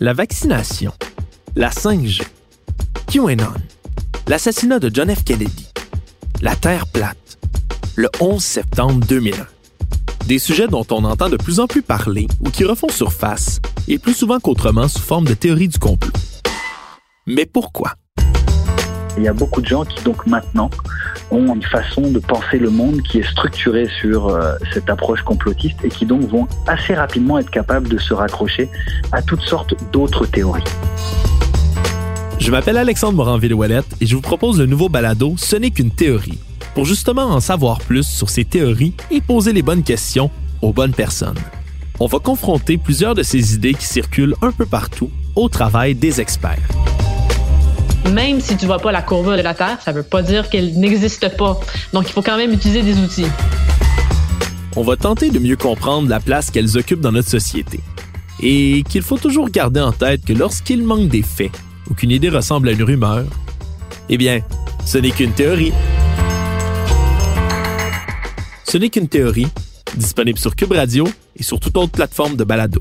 La vaccination, la 5G, QAnon, l'assassinat de John F. Kennedy, la Terre plate, le 11 septembre 2001. Des sujets dont on entend de plus en plus parler ou qui refont surface, et plus souvent qu'autrement sous forme de théorie du complot. Mais pourquoi? Il y a beaucoup de gens qui donc maintenant ont une façon de penser le monde qui est structurée sur euh, cette approche complotiste et qui donc vont assez rapidement être capables de se raccrocher à toutes sortes d'autres théories. Je m'appelle Alexandre Morin-Villouellette et je vous propose le nouveau balado Ce n'est qu'une théorie, pour justement en savoir plus sur ces théories et poser les bonnes questions aux bonnes personnes. On va confronter plusieurs de ces idées qui circulent un peu partout au travail des experts. Même si tu vois pas la courbe de la Terre, ça veut pas dire qu'elle n'existe pas. Donc il faut quand même utiliser des outils. On va tenter de mieux comprendre la place qu'elles occupent dans notre société. Et qu'il faut toujours garder en tête que lorsqu'il manque des faits ou qu'une idée ressemble à une rumeur, eh bien, ce n'est qu'une théorie. Ce n'est qu'une théorie, disponible sur Cube Radio et sur toute autre plateforme de balado.